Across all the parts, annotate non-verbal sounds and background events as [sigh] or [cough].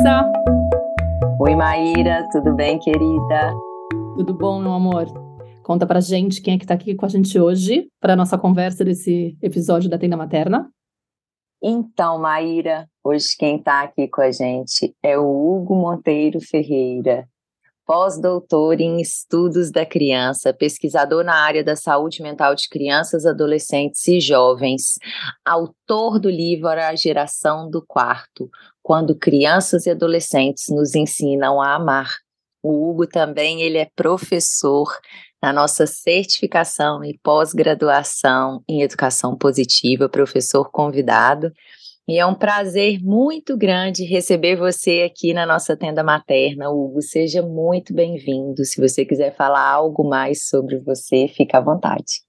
Larissa. Oi, Maíra, tudo bem, querida? Tudo bom, meu amor? Conta pra gente quem é que tá aqui com a gente hoje para nossa conversa desse episódio da Tenda Materna. Então, Maíra, hoje quem está aqui com a gente é o Hugo Monteiro Ferreira, pós-doutor em estudos da criança, pesquisador na área da saúde mental de crianças, adolescentes e jovens, autor do livro A Geração do Quarto, quando crianças e adolescentes nos ensinam a amar. O Hugo também ele é professor na nossa certificação e pós-graduação em educação positiva, professor convidado. E é um prazer muito grande receber você aqui na nossa tenda materna, Hugo. Seja muito bem-vindo. Se você quiser falar algo mais sobre você, fica à vontade.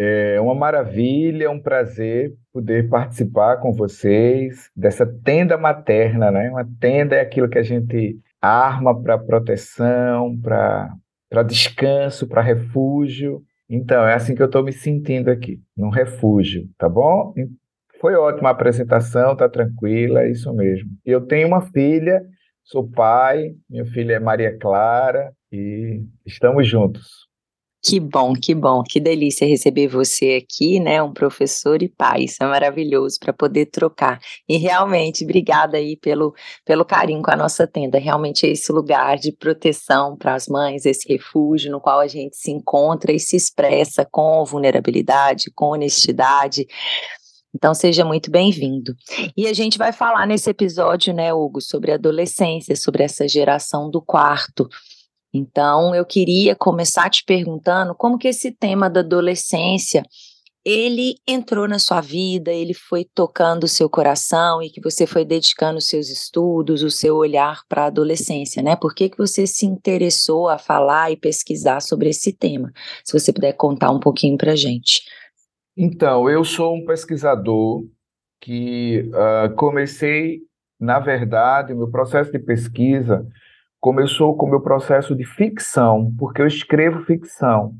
É uma maravilha, é um prazer poder participar com vocês dessa tenda materna, né? Uma tenda é aquilo que a gente arma para proteção, para descanso, para refúgio. Então, é assim que eu estou me sentindo aqui, num refúgio, tá bom? Foi ótima a apresentação, tá tranquila, é isso mesmo. Eu tenho uma filha, sou pai, minha filha é Maria Clara e estamos juntos. Que bom, que bom, que delícia receber você aqui, né? Um professor e pai, isso é maravilhoso para poder trocar. E realmente, obrigada aí pelo, pelo carinho com a nossa tenda. Realmente é esse lugar de proteção para as mães, esse refúgio no qual a gente se encontra e se expressa com vulnerabilidade, com honestidade. Então seja muito bem-vindo. E a gente vai falar nesse episódio, né, Hugo, sobre adolescência, sobre essa geração do quarto. Então, eu queria começar te perguntando como que esse tema da adolescência ele entrou na sua vida, ele foi tocando o seu coração e que você foi dedicando os seus estudos, o seu olhar para a adolescência, né? Por que, que você se interessou a falar e pesquisar sobre esse tema? Se você puder contar um pouquinho para a gente. Então, eu sou um pesquisador que uh, comecei, na verdade, meu processo de pesquisa começou com o meu processo de ficção, porque eu escrevo ficção.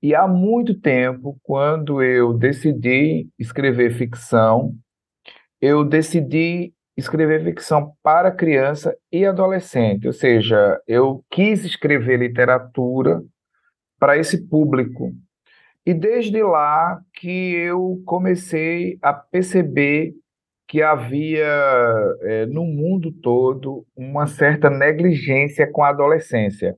E há muito tempo, quando eu decidi escrever ficção, eu decidi escrever ficção para criança e adolescente, ou seja, eu quis escrever literatura para esse público. E desde lá que eu comecei a perceber que havia é, no mundo todo uma certa negligência com a adolescência.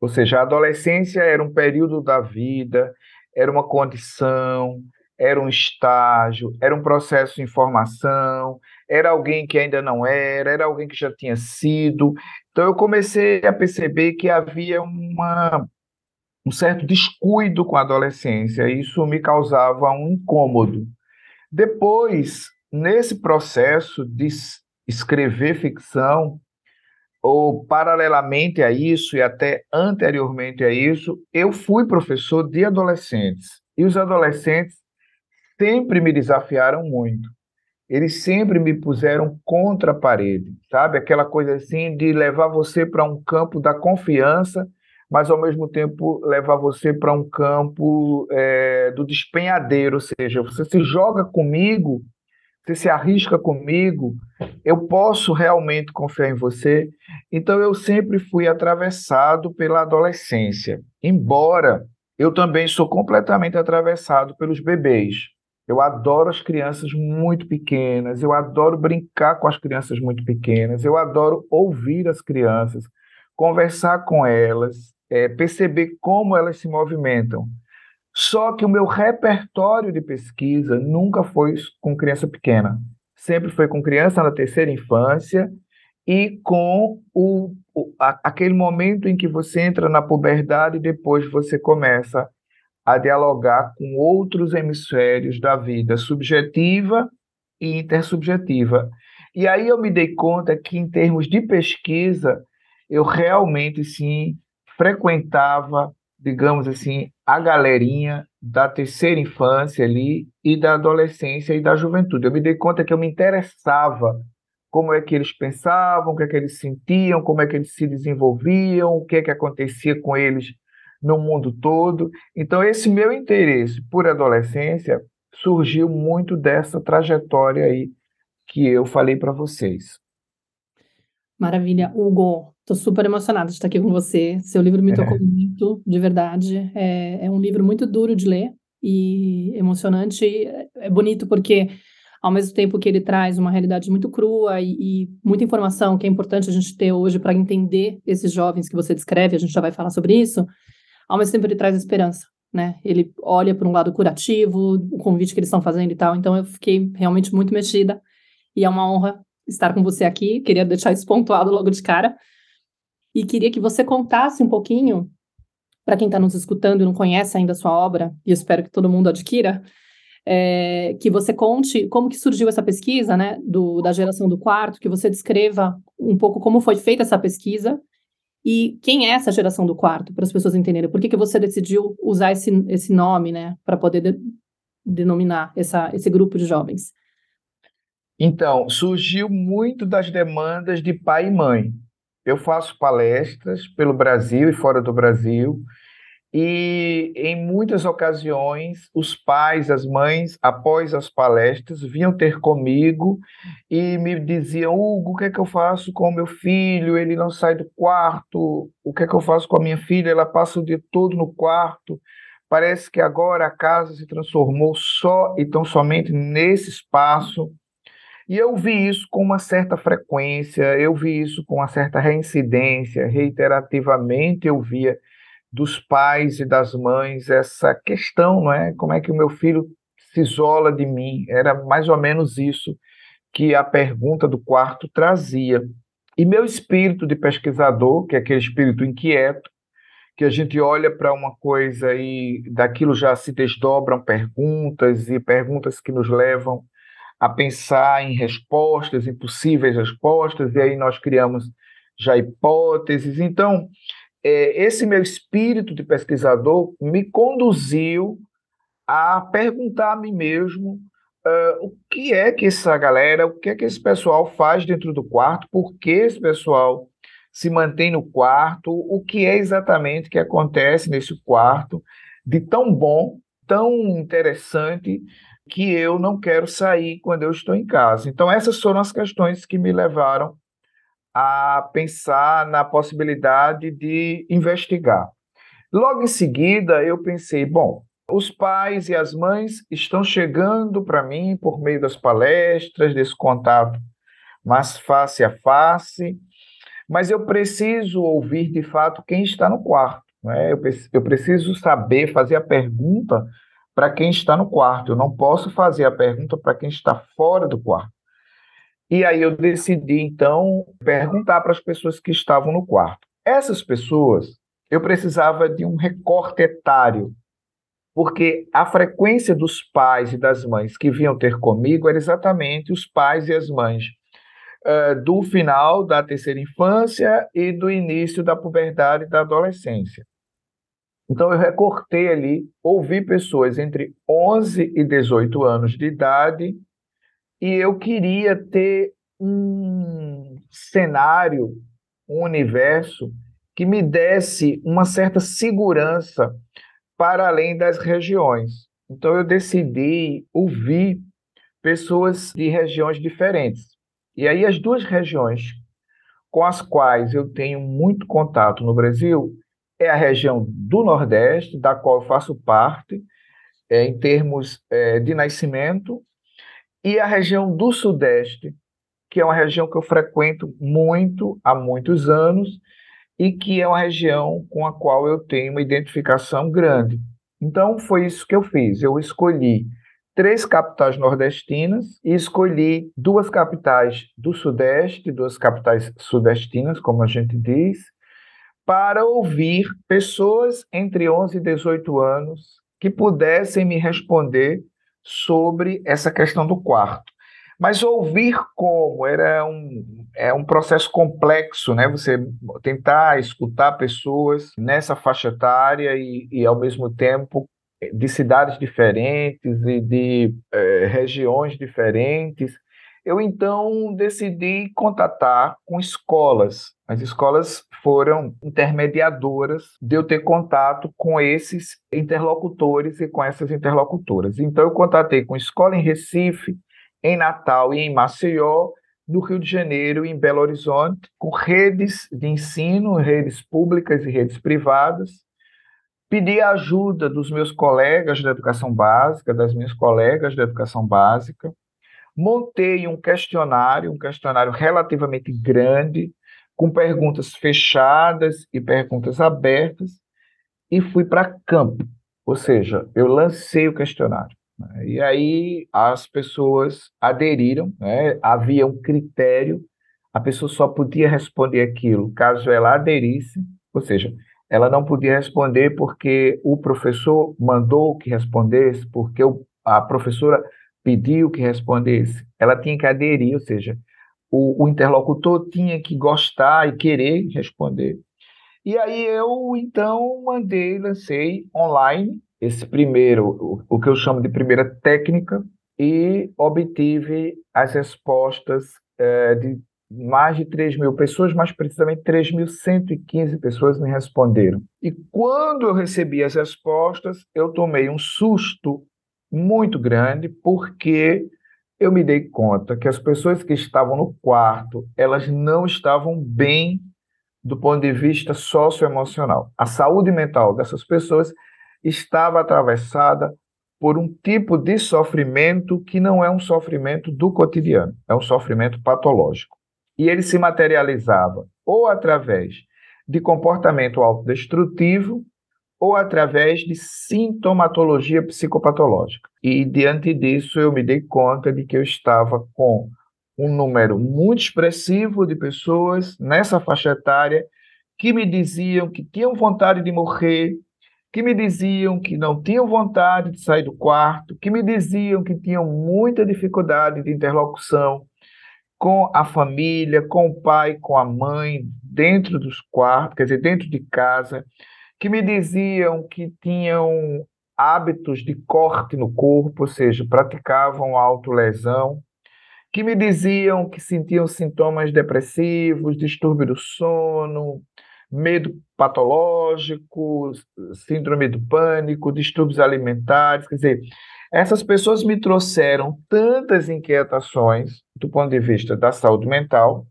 Ou seja, a adolescência era um período da vida, era uma condição, era um estágio, era um processo de informação, era alguém que ainda não era, era alguém que já tinha sido. Então eu comecei a perceber que havia uma, um certo descuido com a adolescência, e isso me causava um incômodo. Depois nesse processo de escrever ficção, ou paralelamente a isso e até anteriormente a isso, eu fui professor de adolescentes. E os adolescentes sempre me desafiaram muito. Eles sempre me puseram contra a parede, sabe? Aquela coisa assim de levar você para um campo da confiança, mas ao mesmo tempo levar você para um campo é, do despenhadeiro, ou seja, você se joga comigo você se arrisca comigo, eu posso realmente confiar em você. Então eu sempre fui atravessado pela adolescência, embora eu também sou completamente atravessado pelos bebês. Eu adoro as crianças muito pequenas, eu adoro brincar com as crianças muito pequenas, eu adoro ouvir as crianças, conversar com elas, é, perceber como elas se movimentam. Só que o meu repertório de pesquisa nunca foi com criança pequena. Sempre foi com criança na terceira infância e com o, o a, aquele momento em que você entra na puberdade e depois você começa a dialogar com outros hemisférios da vida subjetiva e intersubjetiva. E aí eu me dei conta que, em termos de pesquisa, eu realmente sim frequentava digamos assim, a galerinha da terceira infância ali e da adolescência e da juventude. Eu me dei conta que eu me interessava como é que eles pensavam, o que é que eles sentiam, como é que eles se desenvolviam, o que é que acontecia com eles no mundo todo. Então esse meu interesse por adolescência surgiu muito dessa trajetória aí que eu falei para vocês. Maravilha. Hugo, estou super emocionada de estar aqui com você. Seu livro me tocou é. muito, de verdade. É, é, um livro muito duro de ler e emocionante. É bonito porque, ao mesmo tempo que ele traz uma realidade muito crua e, e muita informação que é importante a gente ter hoje para entender esses jovens que você descreve, a gente já vai falar sobre isso, ao mesmo tempo ele traz esperança. Né? Ele olha para um lado curativo, o convite que eles estão fazendo e tal. Então eu fiquei realmente muito mexida e é uma honra estar com você aqui. Queria deixar isso pontuado logo de cara. E queria que você contasse um pouquinho, para quem está nos escutando e não conhece ainda a sua obra, e espero que todo mundo adquira, é, que você conte como que surgiu essa pesquisa, né, do, da geração do quarto, que você descreva um pouco como foi feita essa pesquisa e quem é essa geração do quarto, para as pessoas entenderem. Por que, que você decidiu usar esse, esse nome, né, para poder de, denominar essa, esse grupo de jovens? Então, surgiu muito das demandas de pai e mãe. Eu faço palestras pelo Brasil e fora do Brasil, e em muitas ocasiões os pais, as mães, após as palestras, vinham ter comigo e me diziam: Hugo, o que é que eu faço com o meu filho? Ele não sai do quarto. O que é que eu faço com a minha filha? Ela passa o dia todo no quarto. Parece que agora a casa se transformou só e tão somente nesse espaço. E eu vi isso com uma certa frequência, eu vi isso com uma certa reincidência, reiterativamente eu via dos pais e das mães essa questão, não é? Como é que o meu filho se isola de mim? Era mais ou menos isso que a pergunta do quarto trazia. E meu espírito de pesquisador, que é aquele espírito inquieto, que a gente olha para uma coisa e daquilo já se desdobram perguntas e perguntas que nos levam a pensar em respostas, em possíveis respostas, e aí nós criamos já hipóteses. Então, é, esse meu espírito de pesquisador me conduziu a perguntar a mim mesmo uh, o que é que essa galera, o que é que esse pessoal faz dentro do quarto, por que esse pessoal se mantém no quarto, o que é exatamente que acontece nesse quarto de tão bom, tão interessante, que eu não quero sair quando eu estou em casa. Então, essas foram as questões que me levaram a pensar na possibilidade de investigar. Logo em seguida, eu pensei, bom, os pais e as mães estão chegando para mim por meio das palestras, desse contato mais face a face, mas eu preciso ouvir de fato quem está no quarto. Né? Eu, eu preciso saber, fazer a pergunta para quem está no quarto. Eu não posso fazer a pergunta para quem está fora do quarto. E aí eu decidi, então, perguntar para as pessoas que estavam no quarto. Essas pessoas, eu precisava de um recorte etário, porque a frequência dos pais e das mães que vinham ter comigo era exatamente os pais e as mães uh, do final da terceira infância e do início da puberdade e da adolescência. Então eu recortei ali, ouvi pessoas entre 11 e 18 anos de idade, e eu queria ter um cenário, um universo que me desse uma certa segurança para além das regiões. Então eu decidi ouvir pessoas de regiões diferentes. E aí as duas regiões com as quais eu tenho muito contato no Brasil é a região do Nordeste, da qual eu faço parte, é, em termos é, de nascimento, e a região do Sudeste, que é uma região que eu frequento muito há muitos anos e que é uma região com a qual eu tenho uma identificação grande. Então, foi isso que eu fiz. Eu escolhi três capitais nordestinas e escolhi duas capitais do Sudeste, duas capitais sudestinas, como a gente diz, para ouvir pessoas entre 11 e 18 anos que pudessem me responder sobre essa questão do quarto. Mas ouvir como era um, é um processo complexo, né? Você tentar escutar pessoas nessa faixa etária e, e ao mesmo tempo de cidades diferentes e de é, regiões diferentes eu então decidi contatar com escolas. As escolas foram intermediadoras de eu ter contato com esses interlocutores e com essas interlocutoras. Então eu contatei com escola em Recife, em Natal e em Maceió no Rio de Janeiro e em Belo Horizonte, com redes de ensino, redes públicas e redes privadas. Pedi a ajuda dos meus colegas da educação básica, das minhas colegas da educação básica. Montei um questionário, um questionário relativamente grande, com perguntas fechadas e perguntas abertas, e fui para campo. Ou seja, eu lancei o questionário. Né? E aí as pessoas aderiram, né? havia um critério, a pessoa só podia responder aquilo caso ela aderisse, ou seja, ela não podia responder porque o professor mandou que respondesse, porque a professora pediu que respondesse. Ela tinha que aderir, ou seja, o, o interlocutor tinha que gostar e querer responder. E aí eu, então, mandei, lancei online esse primeiro, o, o que eu chamo de primeira técnica, e obtive as respostas é, de mais de 3 mil pessoas, mais precisamente 3.115 pessoas me responderam. E quando eu recebi as respostas, eu tomei um susto muito grande, porque eu me dei conta que as pessoas que estavam no quarto, elas não estavam bem do ponto de vista socioemocional. A saúde mental dessas pessoas estava atravessada por um tipo de sofrimento que não é um sofrimento do cotidiano, é um sofrimento patológico. E ele se materializava ou através de comportamento autodestrutivo ou através de sintomatologia psicopatológica. E diante disso eu me dei conta de que eu estava com um número muito expressivo de pessoas nessa faixa etária que me diziam que tinham vontade de morrer, que me diziam que não tinham vontade de sair do quarto, que me diziam que tinham muita dificuldade de interlocução com a família, com o pai, com a mãe, dentro dos quartos, quer dizer, dentro de casa, que me diziam que tinham hábitos de corte no corpo, ou seja, praticavam autolesão, que me diziam que sentiam sintomas depressivos, distúrbio do sono, medo patológico, síndrome do pânico, distúrbios alimentares, quer dizer, essas pessoas me trouxeram tantas inquietações do ponto de vista da saúde mental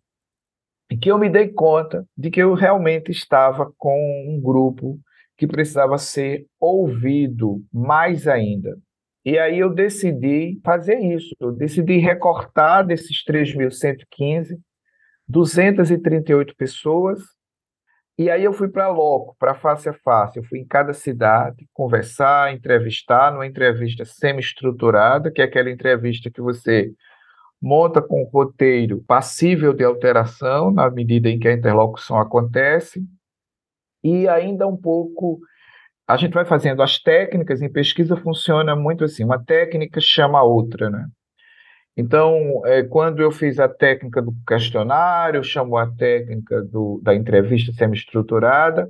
que eu me dei conta de que eu realmente estava com um grupo que precisava ser ouvido mais ainda. E aí eu decidi fazer isso, eu decidi recortar desses 3.115, 238 pessoas e aí eu fui para loco, para face a face. Eu fui em cada cidade conversar, entrevistar, numa entrevista semi-estruturada, que é aquela entrevista que você monta com um roteiro passível de alteração na medida em que a interlocução acontece. E ainda um pouco a gente vai fazendo as técnicas, em pesquisa funciona muito assim, uma técnica chama a outra, né? Então, é, quando eu fiz a técnica do questionário, chamou a técnica do, da entrevista semi-estruturada,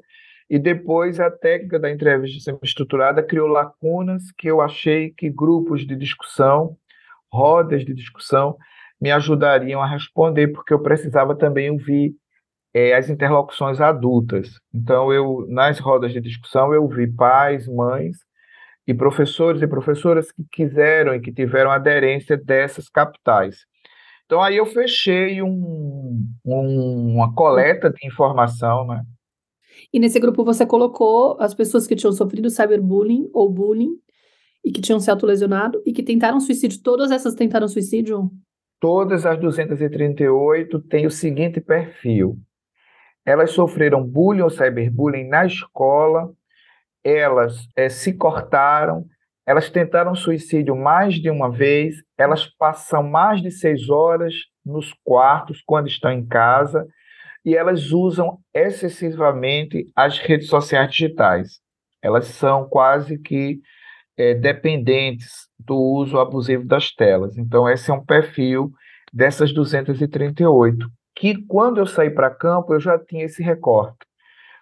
e depois a técnica da entrevista semi-estruturada criou lacunas que eu achei que grupos de discussão, rodas de discussão, me ajudariam a responder, porque eu precisava também ouvir é, as interlocuções adultas. Então, eu nas rodas de discussão, eu vi pais, mães, e professores e professoras que quiseram e que tiveram aderência dessas capitais. Então, aí eu fechei um, um, uma coleta de informação, né? E nesse grupo você colocou as pessoas que tinham sofrido cyberbullying ou bullying e que tinham se autolesionado e que tentaram suicídio. Todas essas tentaram suicídio? Todas as 238 têm o seguinte perfil. Elas sofreram bullying ou cyberbullying na escola, elas é, se cortaram, elas tentaram suicídio mais de uma vez, elas passam mais de seis horas nos quartos quando estão em casa e elas usam excessivamente as redes sociais digitais. Elas são quase que é, dependentes do uso abusivo das telas. Então, esse é um perfil dessas 238, que quando eu saí para campo eu já tinha esse recorte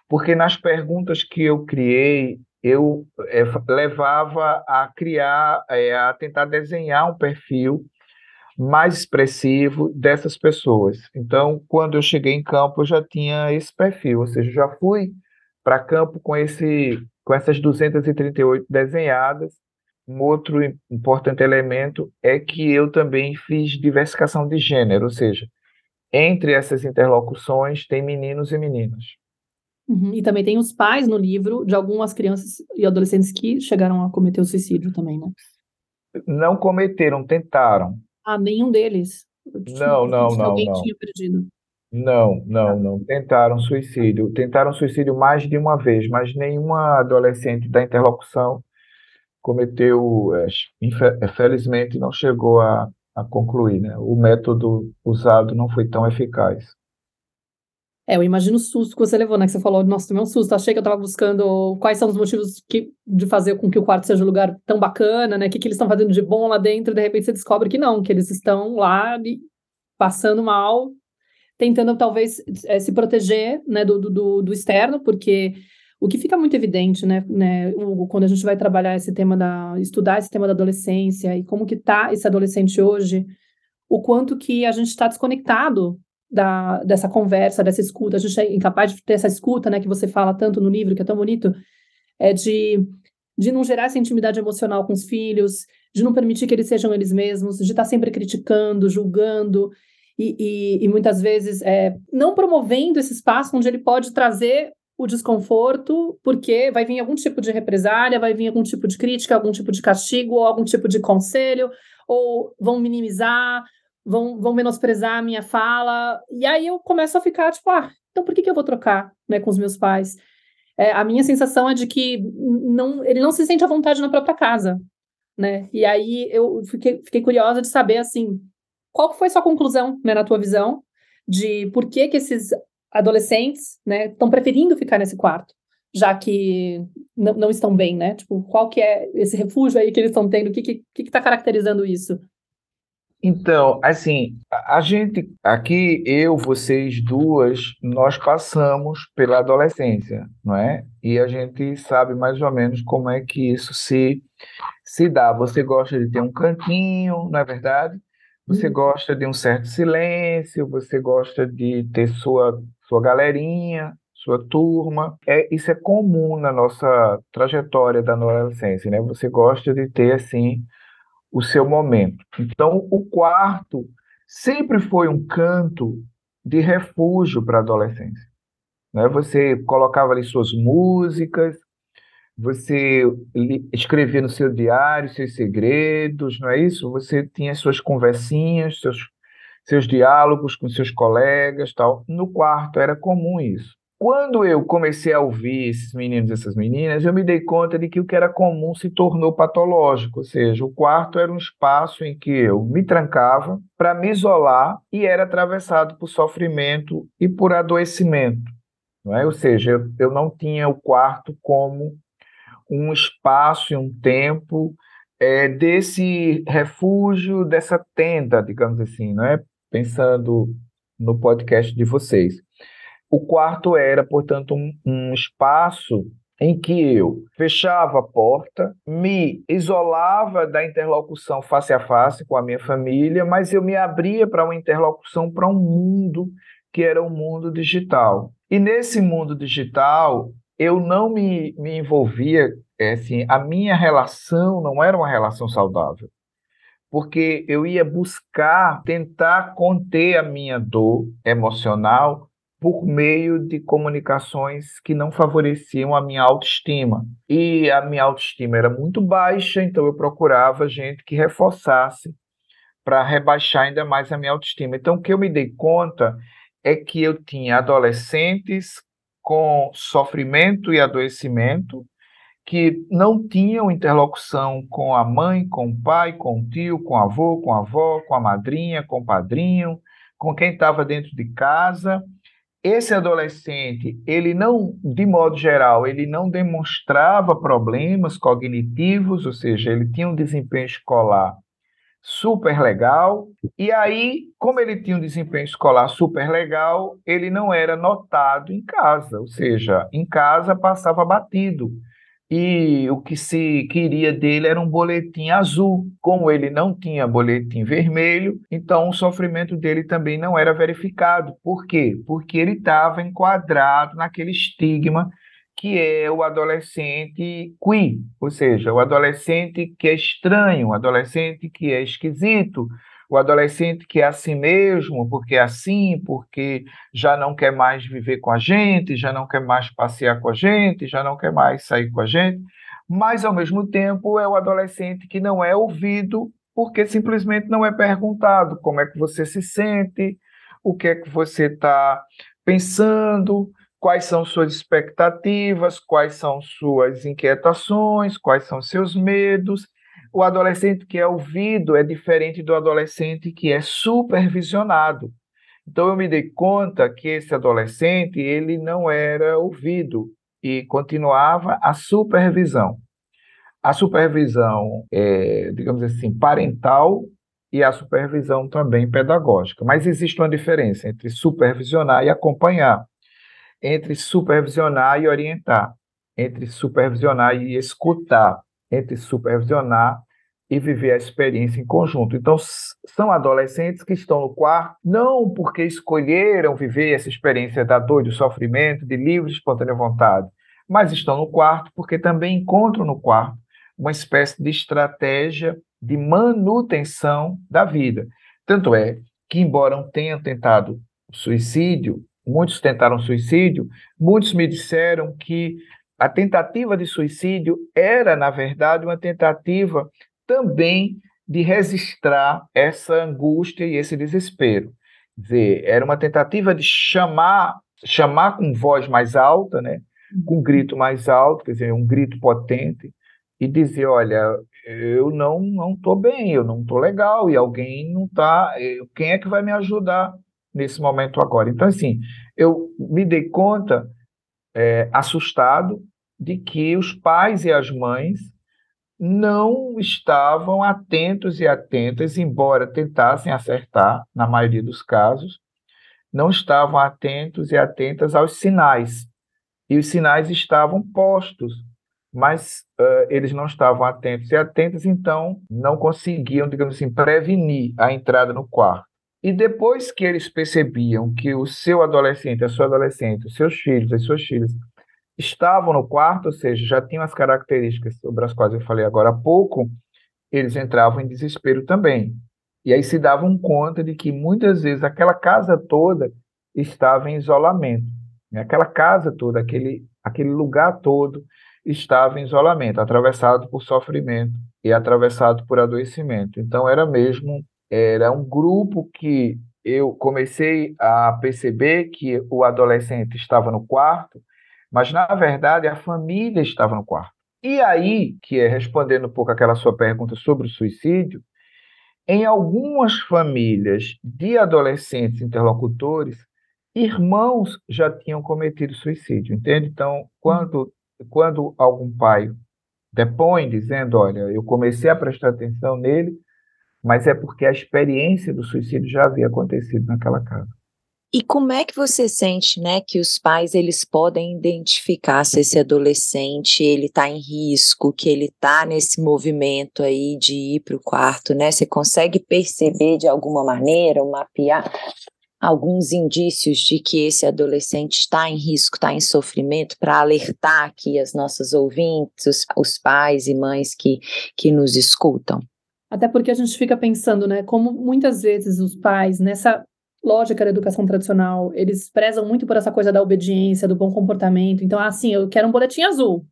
porque nas perguntas que eu criei, eu é, levava a criar, é, a tentar desenhar um perfil mais expressivo dessas pessoas. Então, quando eu cheguei em campo, eu já tinha esse perfil, ou seja, já fui para campo com esse com essas 238 desenhadas um outro importante elemento é que eu também fiz diversificação de gênero, ou seja, entre essas interlocuções tem meninos e meninas. Uhum. E também tem os pais no livro de algumas crianças e adolescentes que chegaram a cometer o suicídio também, né? Não cometeram, tentaram. Ah, nenhum deles? Não, não, não, alguém não. tinha perdido. Não, não, não. Tentaram suicídio. Tentaram suicídio mais de uma vez, mas nenhuma adolescente da interlocução cometeu, é, infelizmente, não chegou a, a concluir. Né? O método usado não foi tão eficaz. É, eu imagino o susto que você levou, né? Que você falou, nossa, tomei um susto. Achei que eu estava buscando quais são os motivos que, de fazer com que o quarto seja um lugar tão bacana, né? O que, que eles estão fazendo de bom lá dentro, e de repente você descobre que não, que eles estão lá passando mal, tentando talvez é, se proteger né, do, do, do, externo, porque o que fica muito evidente, né, né, Hugo, quando a gente vai trabalhar esse tema da. estudar esse tema da adolescência e como que está esse adolescente hoje, o quanto que a gente está desconectado da, dessa conversa, dessa escuta, a gente é incapaz de ter essa escuta, né, que você fala tanto no livro, que é tão bonito, é de, de não gerar essa intimidade emocional com os filhos, de não permitir que eles sejam eles mesmos, de estar tá sempre criticando, julgando, e, e, e muitas vezes é, não promovendo esse espaço onde ele pode trazer o desconforto, porque vai vir algum tipo de represália, vai vir algum tipo de crítica, algum tipo de castigo, ou algum tipo de conselho, ou vão minimizar, vão, vão menosprezar a minha fala. E aí eu começo a ficar tipo, ah, então por que, que eu vou trocar né, com os meus pais? É, a minha sensação é de que não, ele não se sente à vontade na própria casa, né? E aí eu fiquei, fiquei curiosa de saber, assim, qual foi sua conclusão, né, na tua visão, de por que que esses adolescentes, né, estão preferindo ficar nesse quarto, já que não, não, estão bem, né? Tipo, qual que é esse refúgio aí que eles estão tendo? O que que, que que tá caracterizando isso? Então, assim, a gente aqui, eu, vocês duas, nós passamos pela adolescência, não é? E a gente sabe mais ou menos como é que isso se se dá. Você gosta de ter um cantinho, não é verdade? Você uhum. gosta de um certo silêncio, você gosta de ter sua sua galerinha, sua turma. É, isso é comum na nossa trajetória da adolescência, né? Você gosta de ter assim o seu momento. Então, o quarto sempre foi um canto de refúgio para a adolescência. Né? Você colocava ali suas músicas, você escrevia no seu diário seus segredos, não é isso? Você tinha suas conversinhas, seus, seus diálogos com seus colegas, tal. No quarto era comum isso. Quando eu comecei a ouvir esses meninos e essas meninas, eu me dei conta de que o que era comum se tornou patológico, ou seja, o quarto era um espaço em que eu me trancava para me isolar e era atravessado por sofrimento e por adoecimento. Não é? Ou seja, eu, eu não tinha o quarto como um espaço e um tempo é, desse refúgio, dessa tenda, digamos assim, não é? pensando no podcast de vocês. O quarto era, portanto, um, um espaço em que eu fechava a porta, me isolava da interlocução face a face com a minha família, mas eu me abria para uma interlocução para um mundo que era o um mundo digital. E nesse mundo digital, eu não me, me envolvia, é, assim, a minha relação não era uma relação saudável, porque eu ia buscar tentar conter a minha dor emocional por meio de comunicações que não favoreciam a minha autoestima. E a minha autoestima era muito baixa, então eu procurava gente que reforçasse para rebaixar ainda mais a minha autoestima. Então, o que eu me dei conta é que eu tinha adolescentes com sofrimento e adoecimento que não tinham interlocução com a mãe, com o pai, com o tio, com o avô, com a avó, com a madrinha, com o padrinho, com quem estava dentro de casa. Esse adolescente, ele não, de modo geral, ele não demonstrava problemas cognitivos, ou seja, ele tinha um desempenho escolar super legal. E aí, como ele tinha um desempenho escolar super legal, ele não era notado em casa, ou seja, em casa passava batido e o que se queria dele era um boletim azul. Como ele não tinha boletim vermelho, então o sofrimento dele também não era verificado. Por quê? Porque ele estava enquadrado naquele estigma que é o adolescente queer, ou seja, o adolescente que é estranho, o adolescente que é esquisito, o adolescente que é assim mesmo, porque é assim, porque já não quer mais viver com a gente, já não quer mais passear com a gente, já não quer mais sair com a gente, mas ao mesmo tempo é o adolescente que não é ouvido porque simplesmente não é perguntado como é que você se sente, o que é que você está pensando, quais são suas expectativas, quais são suas inquietações, quais são seus medos. O adolescente que é ouvido é diferente do adolescente que é supervisionado. Então eu me dei conta que esse adolescente ele não era ouvido e continuava a supervisão. A supervisão, é, digamos assim, parental e a supervisão também pedagógica. Mas existe uma diferença entre supervisionar e acompanhar, entre supervisionar e orientar, entre supervisionar e escutar, entre supervisionar e viver a experiência em conjunto. Então, são adolescentes que estão no quarto, não porque escolheram viver essa experiência da dor, do sofrimento, de livre e espontânea vontade, mas estão no quarto porque também encontram no quarto uma espécie de estratégia de manutenção da vida. Tanto é que, embora tenham tentado suicídio, muitos tentaram suicídio, muitos me disseram que a tentativa de suicídio era, na verdade, uma tentativa também de registrar essa angústia e esse desespero. Quer dizer, era uma tentativa de chamar, chamar com voz mais alta, né? com um grito mais alto, quer dizer, um grito potente, e dizer, olha, eu não não estou bem, eu não estou legal, e alguém não está, quem é que vai me ajudar nesse momento agora? Então, assim, eu me dei conta, é, assustado, de que os pais e as mães não estavam atentos e atentas, embora tentassem acertar, na maioria dos casos, não estavam atentos e atentas aos sinais. E os sinais estavam postos mas uh, eles não estavam atentos e atentas, então não conseguiam, digamos assim, prevenir a entrada no quarto. E depois que eles percebiam que o seu adolescente, a sua adolescente, os seus filhos, as suas filhas estavam no quarto, ou seja, já tinham as características sobre as quais eu falei agora há pouco, eles entravam em desespero também. E aí se davam conta de que muitas vezes aquela casa toda estava em isolamento. Né? Aquela casa toda, aquele, aquele lugar todo estava em isolamento, atravessado por sofrimento e atravessado por adoecimento. Então era mesmo era um grupo que eu comecei a perceber que o adolescente estava no quarto, mas na verdade a família estava no quarto. E aí, que é respondendo um pouco aquela sua pergunta sobre o suicídio, em algumas famílias de adolescentes interlocutores, irmãos já tinham cometido suicídio, entende? Então, quando quando algum pai depõe dizendo, olha, eu comecei a prestar atenção nele, mas é porque a experiência do suicídio já havia acontecido naquela casa. E como é que você sente, né, que os pais eles podem identificar se esse adolescente ele está em risco, que ele está nesse movimento aí de ir para o quarto, né? Você consegue perceber de alguma maneira, mapear alguns indícios de que esse adolescente está em risco, está em sofrimento, para alertar aqui as nossas ouvintes, os, os, pais e mães que, que nos escutam? Até porque a gente fica pensando, né, como muitas vezes os pais, nessa lógica da educação tradicional, eles prezam muito por essa coisa da obediência, do bom comportamento. Então, assim, eu quero um boletim azul.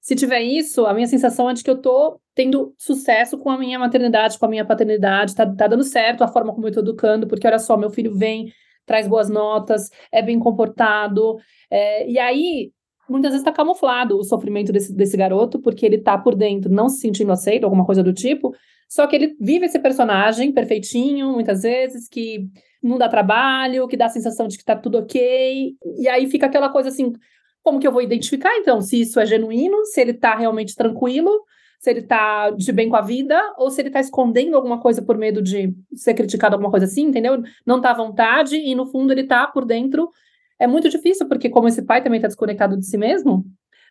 Se tiver isso, a minha sensação é de que eu tô tendo sucesso com a minha maternidade, com a minha paternidade, tá, tá dando certo a forma como eu tô educando, porque olha só, meu filho vem, traz boas notas, é bem comportado, é, e aí muitas vezes está camuflado o sofrimento desse, desse garoto, porque ele tá por dentro não se sentindo aceito, alguma coisa do tipo, só que ele vive esse personagem perfeitinho, muitas vezes, que não dá trabalho, que dá a sensação de que tá tudo ok, e aí fica aquela coisa assim, como que eu vou identificar, então, se isso é genuíno, se ele está realmente tranquilo, se ele está de bem com a vida, ou se ele está escondendo alguma coisa por medo de ser criticado, alguma coisa assim, entendeu? Não está à vontade e, no fundo, ele está por dentro. É muito difícil, porque como esse pai também está desconectado de si mesmo,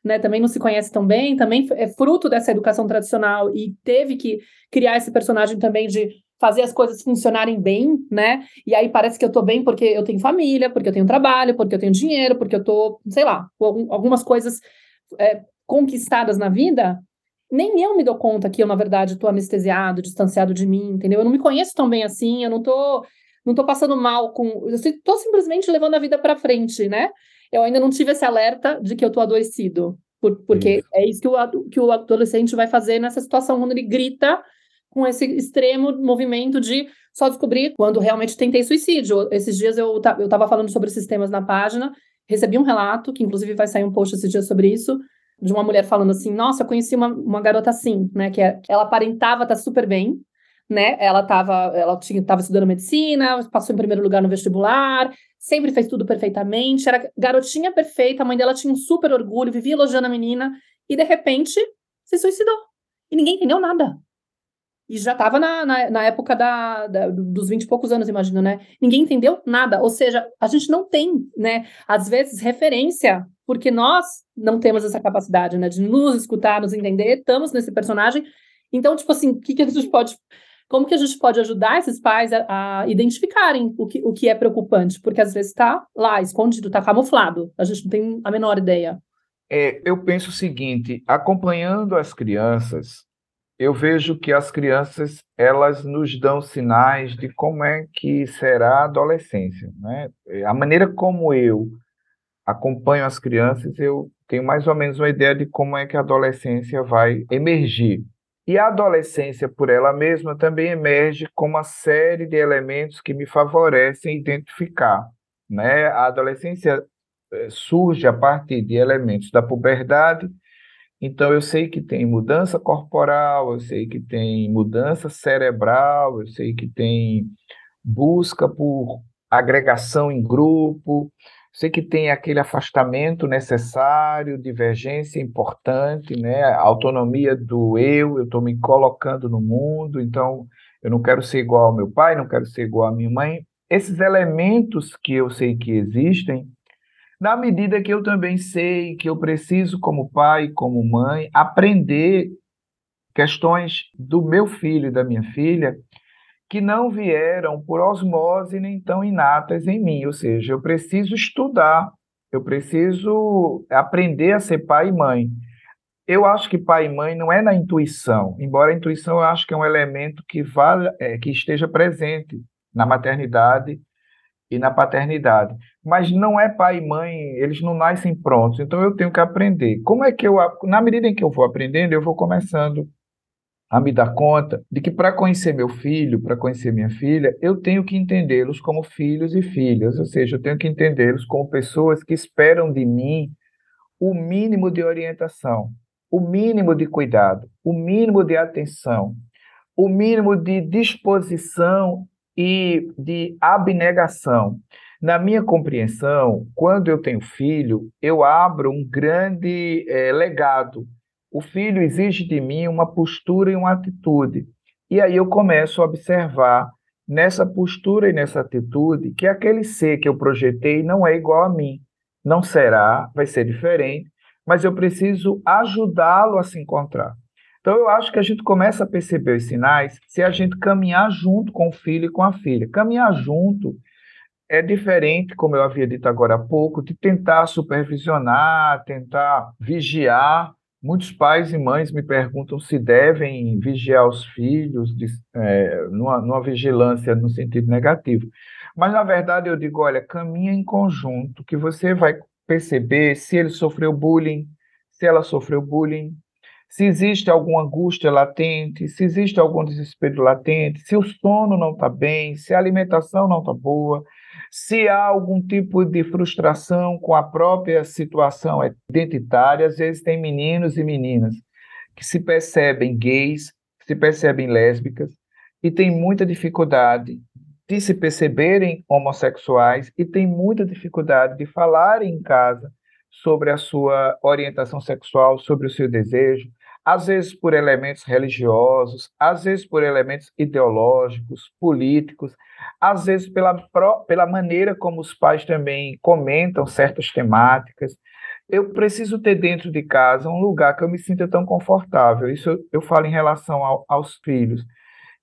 né, também não se conhece tão bem, também é fruto dessa educação tradicional e teve que criar esse personagem também de fazer as coisas funcionarem bem, né? E aí parece que eu tô bem porque eu tenho família, porque eu tenho trabalho, porque eu tenho dinheiro, porque eu tô, sei lá, algumas coisas é, conquistadas na vida. Nem eu me dou conta que eu, na verdade, tô anestesiado, distanciado de mim, entendeu? Eu não me conheço tão bem assim, eu não tô, não tô passando mal com. Eu tô simplesmente levando a vida para frente, né? Eu ainda não tive esse alerta de que eu tô adoecido. Por, porque isso. é isso que o, que o adolescente vai fazer nessa situação, quando ele grita com esse extremo movimento de só descobrir quando realmente tentei suicídio. Esses dias eu, eu estava falando sobre sistemas na página, recebi um relato, que inclusive vai sair um post esses dias sobre isso, de uma mulher falando assim: Nossa, eu conheci uma, uma garota assim, né? Que é, ela aparentava estar tá super bem, né? Ela estava ela tinha, tava estudando medicina, passou em primeiro lugar no vestibular, sempre fez tudo perfeitamente, era garotinha perfeita, a mãe dela tinha um super orgulho, vivia elogiando a menina, e de repente se suicidou. E ninguém entendeu nada. E já estava na, na, na, época da, da, dos 20 e poucos anos, imagino, né? Ninguém entendeu nada. Ou seja, a gente não tem, né, às vezes, referência, porque nós não temos essa capacidade, né, de nos escutar, nos entender, estamos nesse personagem. Então, tipo assim, o que, que a gente pode. Como que a gente pode ajudar esses pais a, a identificarem o que, o que é preocupante? Porque às vezes está lá, escondido, está camuflado. A gente não tem a menor ideia. É, eu penso o seguinte: acompanhando as crianças, eu vejo que as crianças elas nos dão sinais de como é que será a adolescência, né? A maneira como eu acompanho as crianças, eu tenho mais ou menos uma ideia de como é que a adolescência vai emergir. E a adolescência por ela mesma também emerge com uma série de elementos que me favorecem identificar, né? A adolescência eh, surge a partir de elementos da puberdade então, eu sei que tem mudança corporal, eu sei que tem mudança cerebral, eu sei que tem busca por agregação em grupo, sei que tem aquele afastamento necessário, divergência importante, né? A autonomia do eu, eu estou me colocando no mundo, então eu não quero ser igual ao meu pai, não quero ser igual à minha mãe. Esses elementos que eu sei que existem, na medida que eu também sei que eu preciso, como pai, como mãe, aprender questões do meu filho e da minha filha que não vieram por osmose nem tão inatas em mim, ou seja, eu preciso estudar, eu preciso aprender a ser pai e mãe. Eu acho que pai e mãe não é na intuição, embora a intuição eu acho que é um elemento que, vale, é, que esteja presente na maternidade e na paternidade. Mas não é pai e mãe, eles não nascem prontos, então eu tenho que aprender. Como é que eu, na medida em que eu vou aprendendo, eu vou começando a me dar conta de que para conhecer meu filho, para conhecer minha filha, eu tenho que entendê-los como filhos e filhas, ou seja, eu tenho que entendê-los como pessoas que esperam de mim o mínimo de orientação, o mínimo de cuidado, o mínimo de atenção, o mínimo de disposição e de abnegação. Na minha compreensão, quando eu tenho filho, eu abro um grande é, legado. O filho exige de mim uma postura e uma atitude. E aí eu começo a observar nessa postura e nessa atitude que aquele ser que eu projetei não é igual a mim. Não será, vai ser diferente, mas eu preciso ajudá-lo a se encontrar. Então, eu acho que a gente começa a perceber os sinais se a gente caminhar junto com o filho e com a filha. Caminhar junto é diferente, como eu havia dito agora há pouco, de tentar supervisionar, tentar vigiar. Muitos pais e mães me perguntam se devem vigiar os filhos, de, é, numa, numa vigilância no sentido negativo. Mas, na verdade, eu digo: olha, caminha em conjunto, que você vai perceber se ele sofreu bullying, se ela sofreu bullying, se existe alguma angústia latente, se existe algum desespero latente, se o sono não está bem, se a alimentação não está boa, se há algum tipo de frustração com a própria situação identitária. Às vezes tem meninos e meninas que se percebem gays, se percebem lésbicas e têm muita dificuldade de se perceberem homossexuais e têm muita dificuldade de falarem em casa sobre a sua orientação sexual, sobre o seu desejo, às vezes por elementos religiosos, às vezes por elementos ideológicos, políticos, às vezes pela, pela maneira como os pais também comentam certas temáticas. Eu preciso ter dentro de casa um lugar que eu me sinta tão confortável. Isso eu, falo em relação ao, aos filhos.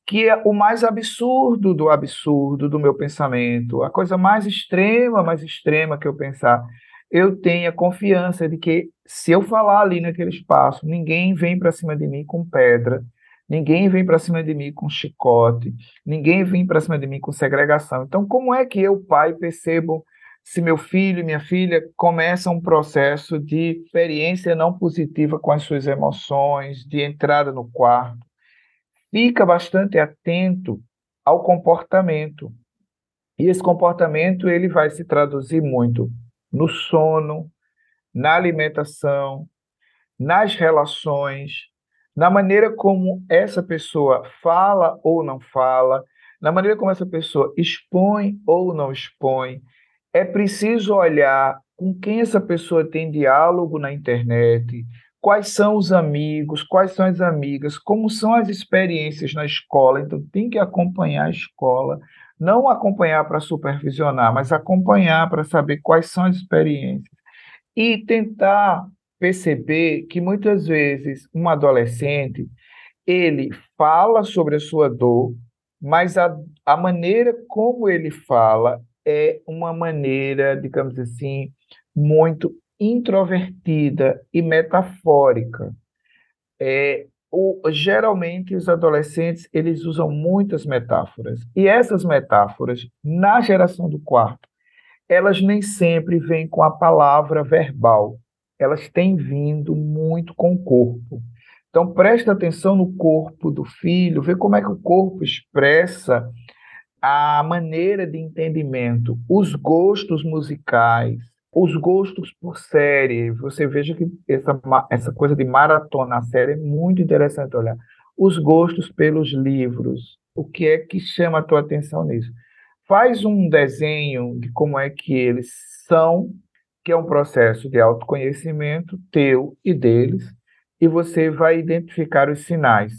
que é o mais absurdo do absurdo do meu pensamento, a coisa mais extrema, mais extrema que eu pensar, eu tenha confiança de que se eu falar ali naquele espaço, ninguém vem para cima de mim com pedra, ninguém vem para cima de mim com chicote, ninguém vem para cima de mim com segregação. Então, como é que eu, pai, percebo se meu filho e minha filha começam um processo de experiência não positiva com as suas emoções, de entrada no quarto? fica bastante atento ao comportamento. E esse comportamento ele vai se traduzir muito no sono, na alimentação, nas relações, na maneira como essa pessoa fala ou não fala, na maneira como essa pessoa expõe ou não expõe. É preciso olhar com quem essa pessoa tem diálogo na internet, quais são os amigos, quais são as amigas, como são as experiências na escola. Então, tem que acompanhar a escola, não acompanhar para supervisionar, mas acompanhar para saber quais são as experiências. E tentar perceber que muitas vezes um adolescente ele fala sobre a sua dor, mas a, a maneira como ele fala é uma maneira, digamos assim, muito introvertida e metafórica. É, o, geralmente os adolescentes eles usam muitas metáforas e essas metáforas na geração do quarto elas nem sempre vêm com a palavra verbal. Elas têm vindo muito com o corpo. Então presta atenção no corpo do filho vê como é que o corpo expressa a maneira de entendimento. Os gostos musicais os gostos por série, você veja que essa, essa coisa de maratona a série é muito interessante olhar. Os gostos pelos livros, o que é que chama a tua atenção nisso? Faz um desenho de como é que eles são, que é um processo de autoconhecimento teu e deles, e você vai identificar os sinais.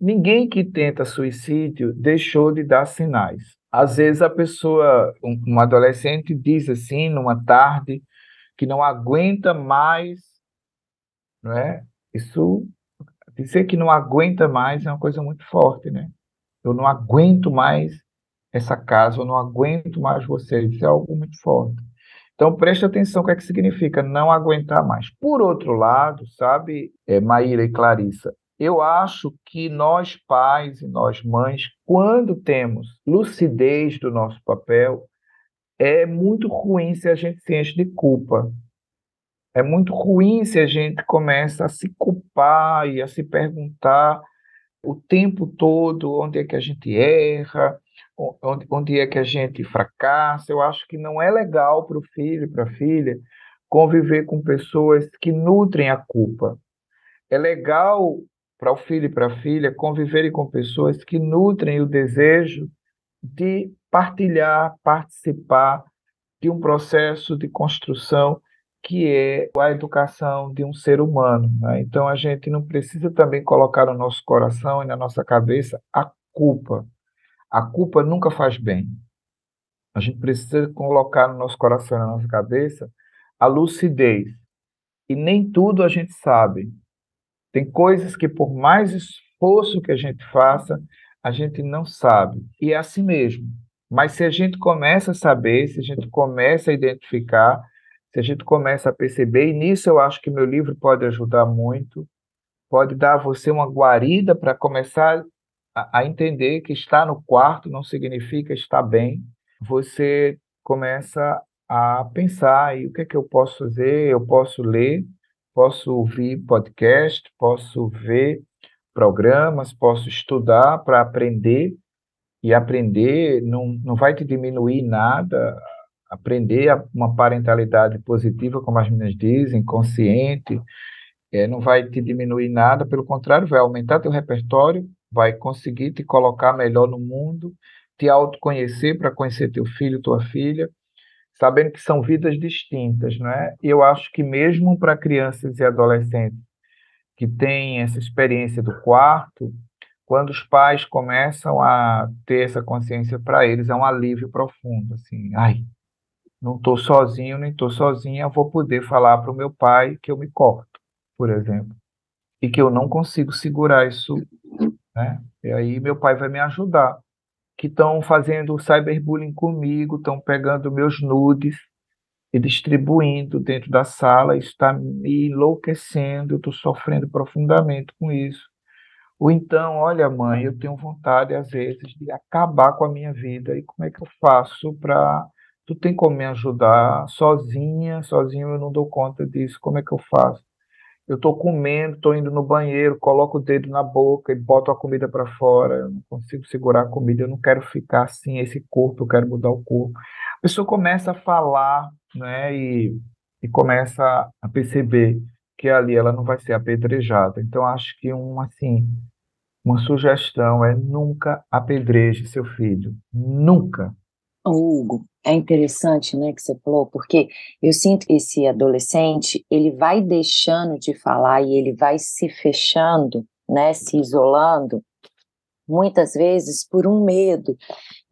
Ninguém que tenta suicídio deixou de dar sinais às vezes a pessoa, um, um adolescente diz assim, numa tarde, que não aguenta mais, não é? Isso, dizer que não aguenta mais é uma coisa muito forte, né? Eu não aguento mais essa casa, eu não aguento mais você, isso é algo muito forte. Então preste atenção o que é que significa não aguentar mais. Por outro lado, sabe, é, Maíra e Clarissa, eu acho que nós pais e nós mães, quando temos lucidez do nosso papel, é muito ruim se a gente se enche de culpa. É muito ruim se a gente começa a se culpar e a se perguntar o tempo todo onde é que a gente erra, onde, onde é que a gente fracassa. Eu acho que não é legal para o filho para a filha conviver com pessoas que nutrem a culpa. É legal para o filho e para a filha conviverem com pessoas que nutrem o desejo de partilhar, participar de um processo de construção que é a educação de um ser humano. Né? Então a gente não precisa também colocar no nosso coração e na nossa cabeça a culpa. A culpa nunca faz bem. A gente precisa colocar no nosso coração na nossa cabeça a lucidez. E nem tudo a gente sabe, tem coisas que, por mais esforço que a gente faça, a gente não sabe. E é assim mesmo. Mas se a gente começa a saber, se a gente começa a identificar, se a gente começa a perceber, e nisso eu acho que meu livro pode ajudar muito, pode dar a você uma guarida para começar a, entender que estar no quarto não significa estar bem. Você começa a pensar, e o que é que eu posso fazer? Eu posso ler, posso ouvir podcast, posso ver programas, posso estudar para aprender, e aprender não, não vai te diminuir nada, aprender uma parentalidade positiva, como as meninas dizem, consciente, é, não vai te diminuir nada, pelo contrário, vai aumentar teu repertório, vai conseguir te colocar melhor no mundo, te autoconhecer para conhecer teu filho, tua filha, sabendo que são vidas distintas, não é? E eu acho que mesmo para crianças e adolescentes que têm essa experiência do quarto, quando os pais começam a ter essa consciência para eles, é um alívio profundo, assim, ai, não estou sozinho, nem estou sozinha, vou poder falar para o meu pai que eu me corto, por exemplo, e que eu não consigo segurar isso né? E aí meu pai vai me ajudar. Que estão fazendo cyberbullying comigo, estão pegando meus nudes e distribuindo dentro da sala, isso está me enlouquecendo, eu estou sofrendo profundamente com isso. Ou então, olha, mãe, eu tenho vontade, às vezes, de acabar com a minha vida, e como é que eu faço para. Tu tem como me ajudar? Sozinha, sozinho eu não dou conta disso, como é que eu faço? Eu estou comendo, estou indo no banheiro, coloco o dedo na boca e boto a comida para fora, eu não consigo segurar a comida, eu não quero ficar assim, esse corpo, eu quero mudar o corpo. A pessoa começa a falar né, e, e começa a perceber que ali ela não vai ser apedrejada. Então, acho que um, assim, uma sugestão é nunca apedreje seu filho. Nunca. Hugo, é interessante, né, que você falou, porque eu sinto que esse adolescente, ele vai deixando de falar e ele vai se fechando, né, se isolando, muitas vezes por um medo,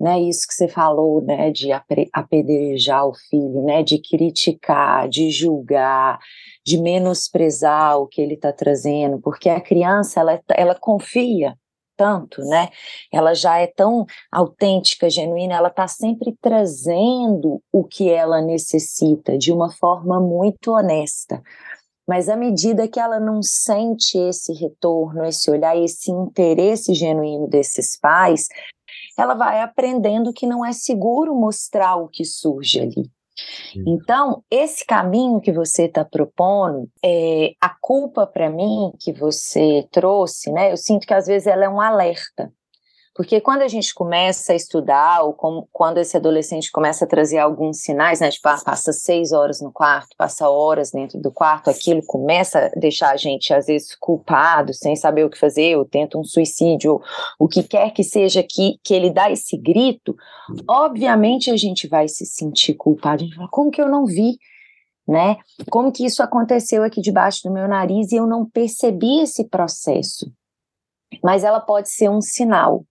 né, isso que você falou, né, de apedrejar o filho, né, de criticar, de julgar, de menosprezar o que ele está trazendo, porque a criança, ela, ela confia tanto, né? Ela já é tão autêntica, genuína, ela está sempre trazendo o que ela necessita de uma forma muito honesta. Mas à medida que ela não sente esse retorno, esse olhar, esse interesse genuíno desses pais, ela vai aprendendo que não é seguro mostrar o que surge ali. Então, esse caminho que você está propondo, é, a culpa para mim que você trouxe, né? Eu sinto que às vezes ela é um alerta. Porque quando a gente começa a estudar, ou como, quando esse adolescente começa a trazer alguns sinais, né, tipo, ah, passa seis horas no quarto, passa horas dentro do quarto, aquilo começa a deixar a gente, às vezes, culpado, sem saber o que fazer, ou tenta um suicídio, ou o que quer que seja que, que ele dá esse grito, obviamente a gente vai se sentir culpado, a gente fala, como que eu não vi? Né? Como que isso aconteceu aqui debaixo do meu nariz e eu não percebi esse processo? Mas ela pode ser um sinal,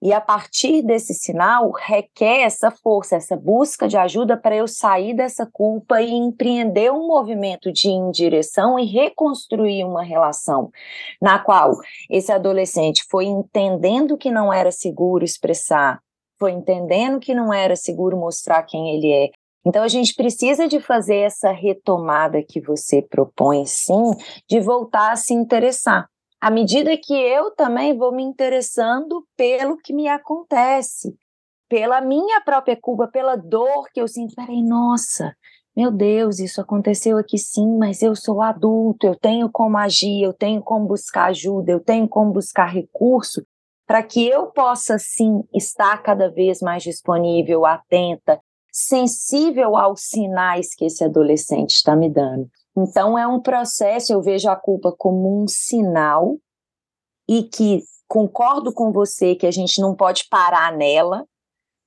e a partir desse sinal, requer essa força, essa busca de ajuda para eu sair dessa culpa e empreender um movimento de indireção e reconstruir uma relação na qual esse adolescente foi entendendo que não era seguro expressar, foi entendendo que não era seguro mostrar quem ele é, então a gente precisa de fazer essa retomada que você propõe, sim, de voltar a se interessar à medida que eu também vou me interessando pelo que me acontece, pela minha própria culpa, pela dor que eu sinto. Peraí, nossa, meu Deus, isso aconteceu aqui sim, mas eu sou adulto, eu tenho como agir, eu tenho como buscar ajuda, eu tenho como buscar recurso para que eu possa sim estar cada vez mais disponível, atenta, sensível aos sinais que esse adolescente está me dando. Então, é um processo, eu vejo a culpa como um sinal e que concordo com você que a gente não pode parar nela,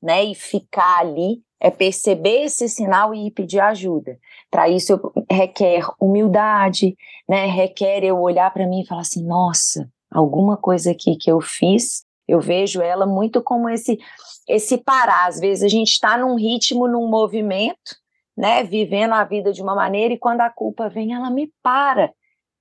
né, e ficar ali, é perceber esse sinal e pedir ajuda. Para isso requer humildade, né, requer eu olhar para mim e falar assim, nossa, alguma coisa aqui que eu fiz, eu vejo ela muito como esse esse parar. Às vezes a gente está num ritmo, num movimento, né, vivendo a vida de uma maneira, e quando a culpa vem, ela me para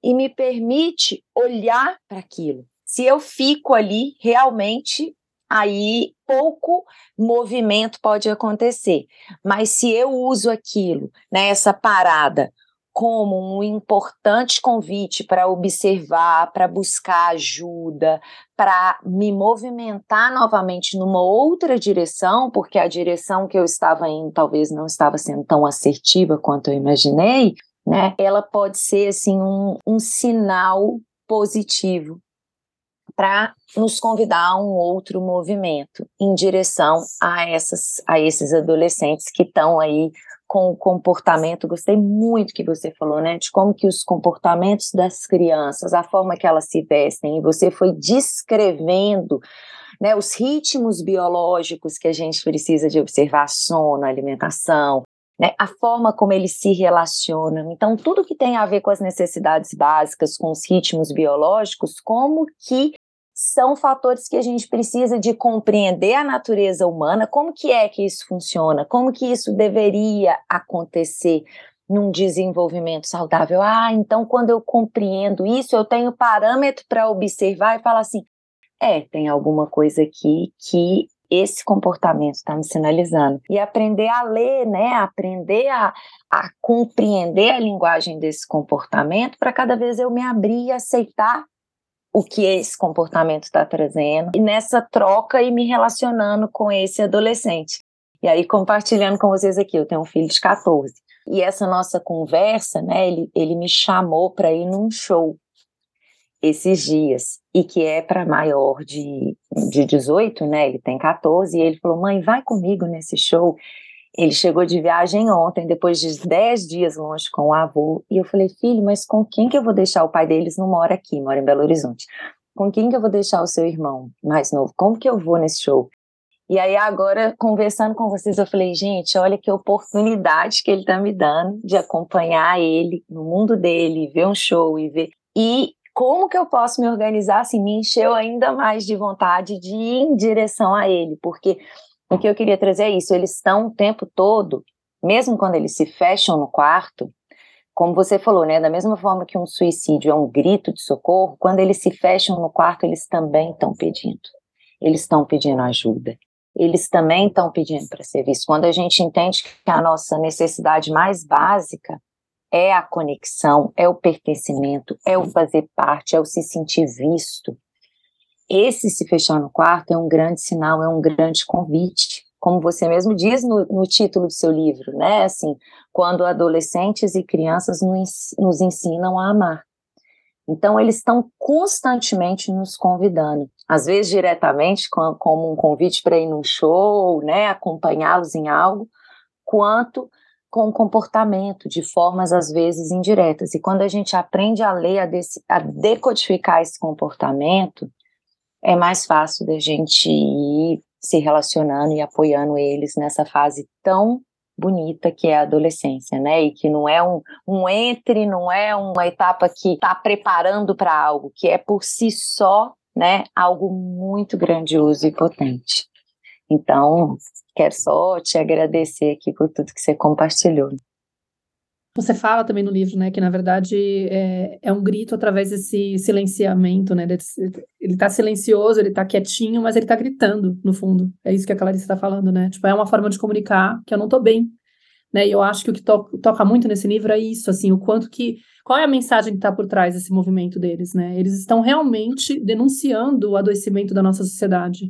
e me permite olhar para aquilo. Se eu fico ali, realmente, aí pouco movimento pode acontecer. Mas se eu uso aquilo, né, essa parada, como um importante convite para observar, para buscar ajuda, para me movimentar novamente numa outra direção, porque a direção que eu estava indo talvez não estava sendo tão assertiva quanto eu imaginei, né? Ela pode ser assim um, um sinal positivo para nos convidar a um outro movimento em direção a essas a esses adolescentes que estão aí com o comportamento, gostei muito que você falou, né, de como que os comportamentos das crianças, a forma que elas se vestem, e você foi descrevendo, né, os ritmos biológicos que a gente precisa de observar, sono, alimentação, né, a forma como eles se relacionam. Então, tudo que tem a ver com as necessidades básicas, com os ritmos biológicos, como que são fatores que a gente precisa de compreender a natureza humana, como que é que isso funciona, como que isso deveria acontecer num desenvolvimento saudável. Ah, então quando eu compreendo isso, eu tenho parâmetro para observar e falar assim: é, tem alguma coisa aqui que esse comportamento está me sinalizando. E aprender a ler, né? Aprender a, a compreender a linguagem desse comportamento para cada vez eu me abrir e aceitar o que esse comportamento está trazendo, e nessa troca e me relacionando com esse adolescente. E aí, compartilhando com vocês aqui, eu tenho um filho de 14. E essa nossa conversa, né, ele, ele me chamou para ir num show esses dias, e que é para maior de, de 18, né? Ele tem 14, e ele falou: mãe, vai comigo nesse show. Ele chegou de viagem ontem, depois de 10 dias longe com o avô, e eu falei: filho, mas com quem que eu vou deixar? O pai deles não mora aqui, mora em Belo Horizonte. Com quem que eu vou deixar o seu irmão mais novo? Como que eu vou nesse show? E aí, agora, conversando com vocês, eu falei, gente, olha que oportunidade que ele está me dando de acompanhar ele no mundo dele, ver um show e ver. E como que eu posso me organizar assim? Me encheu ainda mais de vontade de ir em direção a ele, porque o que eu queria trazer é isso: eles estão o tempo todo, mesmo quando eles se fecham no quarto, como você falou, né? Da mesma forma que um suicídio é um grito de socorro, quando eles se fecham no quarto, eles também estão pedindo. Eles estão pedindo ajuda. Eles também estão pedindo para ser visto. Quando a gente entende que a nossa necessidade mais básica é a conexão, é o pertencimento, é o fazer parte, é o se sentir visto. Esse se fechar no quarto é um grande sinal, é um grande convite, como você mesmo diz no, no título do seu livro, né? Assim, quando adolescentes e crianças nos, ensinam a amar. Então, eles estão constantemente nos convidando, às vezes diretamente, como um convite para ir num show, né, acompanhá-los em algo, quanto com comportamento, de formas às vezes indiretas. E quando a gente aprende a ler, a, a decodificar esse comportamento, é mais fácil da gente ir se relacionando e apoiando eles nessa fase tão bonita que é a adolescência, né? E que não é um, um entre, não é uma etapa que está preparando para algo, que é por si só, né, algo muito grandioso e potente. Então, quero só te agradecer aqui por tudo que você compartilhou. Você fala também no livro, né, que na verdade é, é um grito através desse silenciamento, né? Ele está silencioso, ele está quietinho, mas ele está gritando, no fundo. É isso que a Clarice está falando, né? Tipo, é uma forma de comunicar que eu não estou bem, né? E eu acho que o que to toca muito nesse livro é isso, assim, o quanto que qual é a mensagem que está por trás desse movimento deles, né? Eles estão realmente denunciando o adoecimento da nossa sociedade,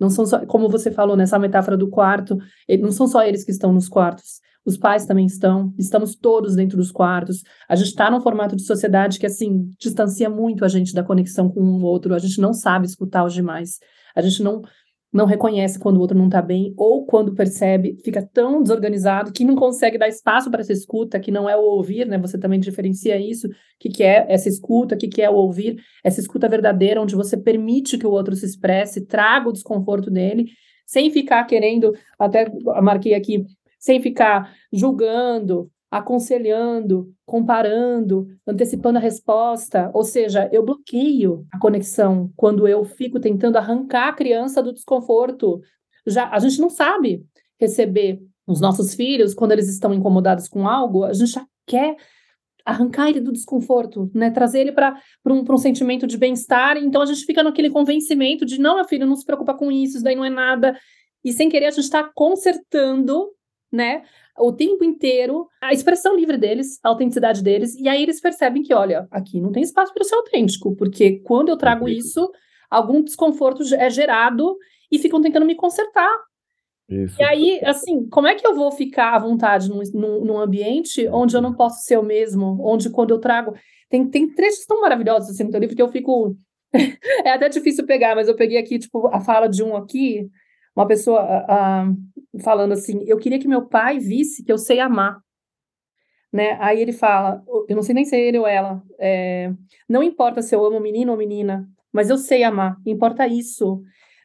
não são só, como você falou nessa metáfora do quarto, não são só eles que estão nos quartos. Os pais também estão, estamos todos dentro dos quartos. A gente está num formato de sociedade que, assim, distancia muito a gente da conexão com o um outro. A gente não sabe escutar os demais. A gente não não reconhece quando o outro não está bem, ou quando percebe, fica tão desorganizado que não consegue dar espaço para essa escuta, que não é o ouvir, né? Você também diferencia isso, o que, que é essa escuta, o que, que é o ouvir, essa escuta verdadeira, onde você permite que o outro se expresse, traga o desconforto dele, sem ficar querendo, até marquei aqui, sem ficar julgando, aconselhando, comparando, antecipando a resposta. Ou seja, eu bloqueio a conexão quando eu fico tentando arrancar a criança do desconforto. Já a gente não sabe receber os nossos filhos quando eles estão incomodados com algo, a gente já quer arrancar ele do desconforto, né? Trazer ele para um, um sentimento de bem-estar. Então a gente fica naquele convencimento de não, meu filho, não se preocupa com isso, isso daí não é nada. E sem querer a gente está consertando, né? o tempo inteiro a expressão livre deles, a autenticidade deles, e aí eles percebem que, olha, aqui não tem espaço para ser autêntico, porque quando eu trago isso, algum desconforto é gerado e ficam tentando me consertar. Isso. E aí, assim, como é que eu vou ficar à vontade num, num, num, ambiente onde eu não posso ser o mesmo? Onde quando eu trago. Tem, tem trechos tão maravilhosos assim no teu livro que eu fico. [laughs] é até difícil pegar, mas eu peguei aqui, tipo, a fala de um aqui, uma pessoa uh, falando assim: eu queria que meu pai visse que eu sei amar. Né? Aí ele fala, eu não sei nem se é ele ou ela, é, não importa se eu amo menino ou menina, mas eu sei amar, importa isso.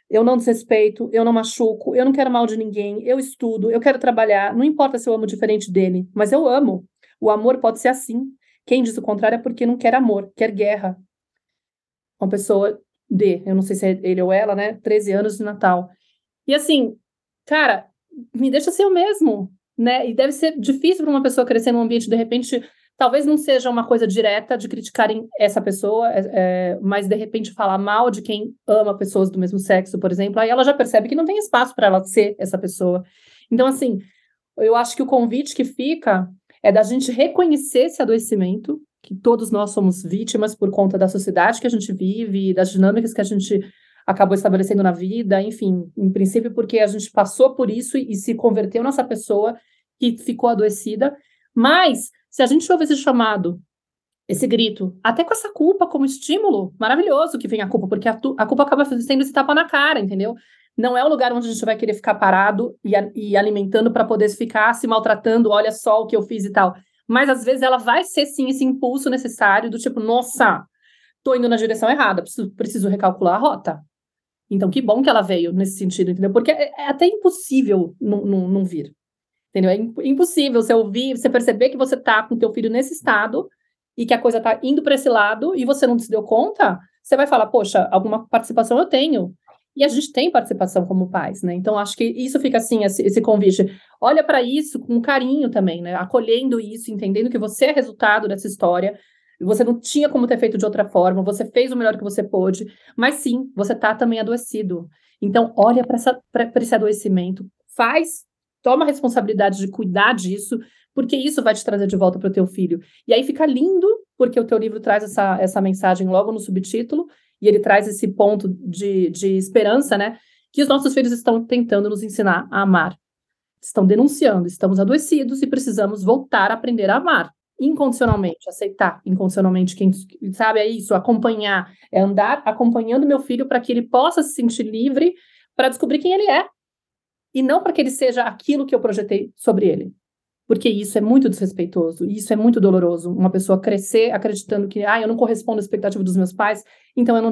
Eu não desrespeito, eu não machuco, eu não quero mal de ninguém, eu estudo, eu quero trabalhar, não importa se eu amo diferente dele, mas eu amo. O amor pode ser assim. Quem diz o contrário é porque não quer amor, quer guerra. Uma pessoa de, eu não sei se é ele ou ela, né? 13 anos de Natal. E assim, cara, me deixa ser o mesmo, né? E deve ser difícil para uma pessoa crescer num ambiente, de repente, talvez não seja uma coisa direta de criticarem essa pessoa, é, é, mas de repente falar mal de quem ama pessoas do mesmo sexo, por exemplo, aí ela já percebe que não tem espaço para ela ser essa pessoa. Então, assim, eu acho que o convite que fica é da gente reconhecer esse adoecimento, que todos nós somos vítimas por conta da sociedade que a gente vive, das dinâmicas que a gente acabou estabelecendo na vida, enfim, em princípio porque a gente passou por isso e, se converteu nessa pessoa que ficou adoecida, mas se a gente ouve esse chamado, esse grito, até com essa culpa como estímulo, maravilhoso que vem a culpa, porque a, a culpa acaba sendo esse tapa na cara, entendeu? Não é o lugar onde a gente vai querer ficar parado e, e alimentando para poder ficar se maltratando, olha só o que eu fiz e tal. Mas às vezes ela vai ser sim esse impulso necessário do tipo, nossa, tô indo na direção errada, preciso, preciso recalcular a rota. Então, que bom que ela veio nesse sentido, entendeu? Porque é, é até impossível não, vir. Entendeu? É impossível você ouvir, você perceber que você tá com teu filho nesse estado e que a coisa tá indo para esse lado e você não se deu conta, você vai falar, poxa, alguma participação eu tenho. E a gente tem participação como pais, né? Então, acho que isso fica assim, esse, esse convite. Olha para isso com carinho também, né? Acolhendo isso, entendendo que você é resultado dessa história. Você não tinha como ter feito de outra forma, você fez o melhor que você pôde, mas sim, você está também adoecido. Então, olha para esse adoecimento, faz, toma a responsabilidade de cuidar disso, porque isso vai te trazer de volta para o teu filho. E aí fica lindo, porque o teu livro traz essa, essa mensagem logo no subtítulo, e ele traz esse ponto de, de esperança, né? Que os nossos filhos estão tentando nos ensinar a amar. Estão denunciando, estamos adoecidos e precisamos voltar a aprender a amar incondicionalmente, aceitar incondicionalmente quem sabe é isso, acompanhar, é andar acompanhando meu filho para que ele possa se sentir livre para descobrir quem ele é e não para que ele seja aquilo que eu projetei sobre ele porque isso é muito desrespeitoso, isso é muito doloroso. Uma pessoa crescer acreditando que, ah, eu não correspondo à expectativa dos meus pais, então eu não,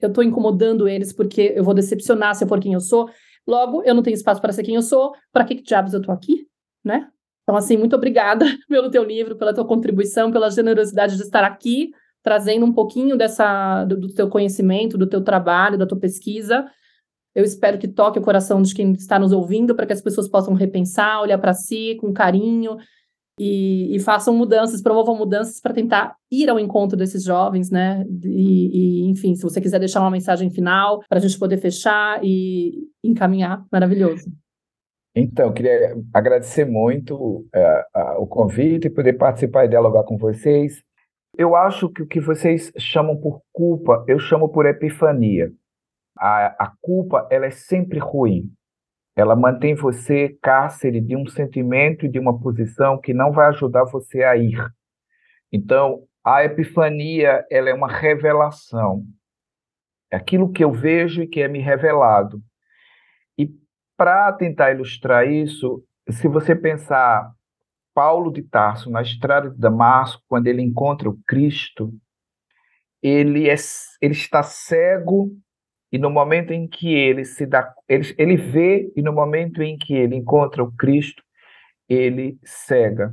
eu estou incomodando eles porque eu vou decepcionar se eu for quem eu sou. Logo, eu não tenho espaço para ser quem eu sou. Para que, que diabos eu estou aqui, né? Então, assim, muito obrigada [laughs] pelo teu livro, pela tua contribuição, pela generosidade de estar aqui, trazendo um pouquinho dessa do, do teu conhecimento, do teu trabalho, da tua pesquisa eu espero que toque o coração de quem está nos ouvindo para que as pessoas possam repensar, olhar para si com carinho e, e, façam mudanças, promovam mudanças para tentar ir ao encontro desses jovens, né? E, e, enfim, se você quiser deixar uma mensagem final para a gente poder fechar e encaminhar, maravilhoso. Então, queria agradecer muito a, o convite e poder participar e dialogar com vocês. Eu acho que o que vocês chamam por culpa, eu chamo por epifania a, a culpa ela é sempre ruim. Ela mantém você cárcere de um sentimento e de uma posição que não vai ajudar você a ir. Então, a epifania ela é uma revelação. É aquilo que eu vejo e que é me revelado. Para tentar ilustrar isso, se você pensar Paulo de Tarso na estrada de Damasco, quando ele encontra o Cristo, ele, é, ele está cego e no momento em que ele se dá, ele, ele vê e no momento em que ele encontra o Cristo, ele cega.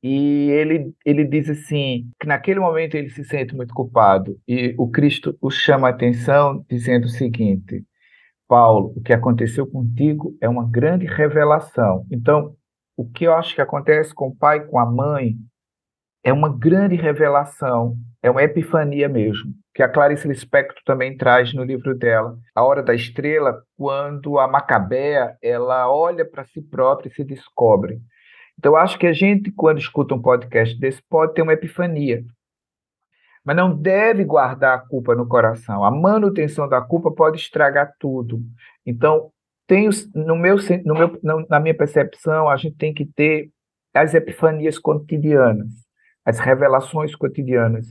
E ele, ele diz assim, que naquele momento ele se sente muito culpado. E o Cristo o chama a atenção dizendo o seguinte, Paulo, o que aconteceu contigo é uma grande revelação. Então, o que eu acho que acontece com o pai, com a mãe, é uma grande revelação, é uma epifania mesmo que a Clarice Lispector também traz no livro dela, A Hora da Estrela, quando a Macabea ela olha para si própria e se descobre. Então, acho que a gente, quando escuta um podcast desse, pode ter uma epifania. Mas não deve guardar a culpa no coração. A manutenção da culpa pode estragar tudo. Então, tenho, no meu, no meu, na minha percepção, a gente tem que ter as epifanias cotidianas, as revelações cotidianas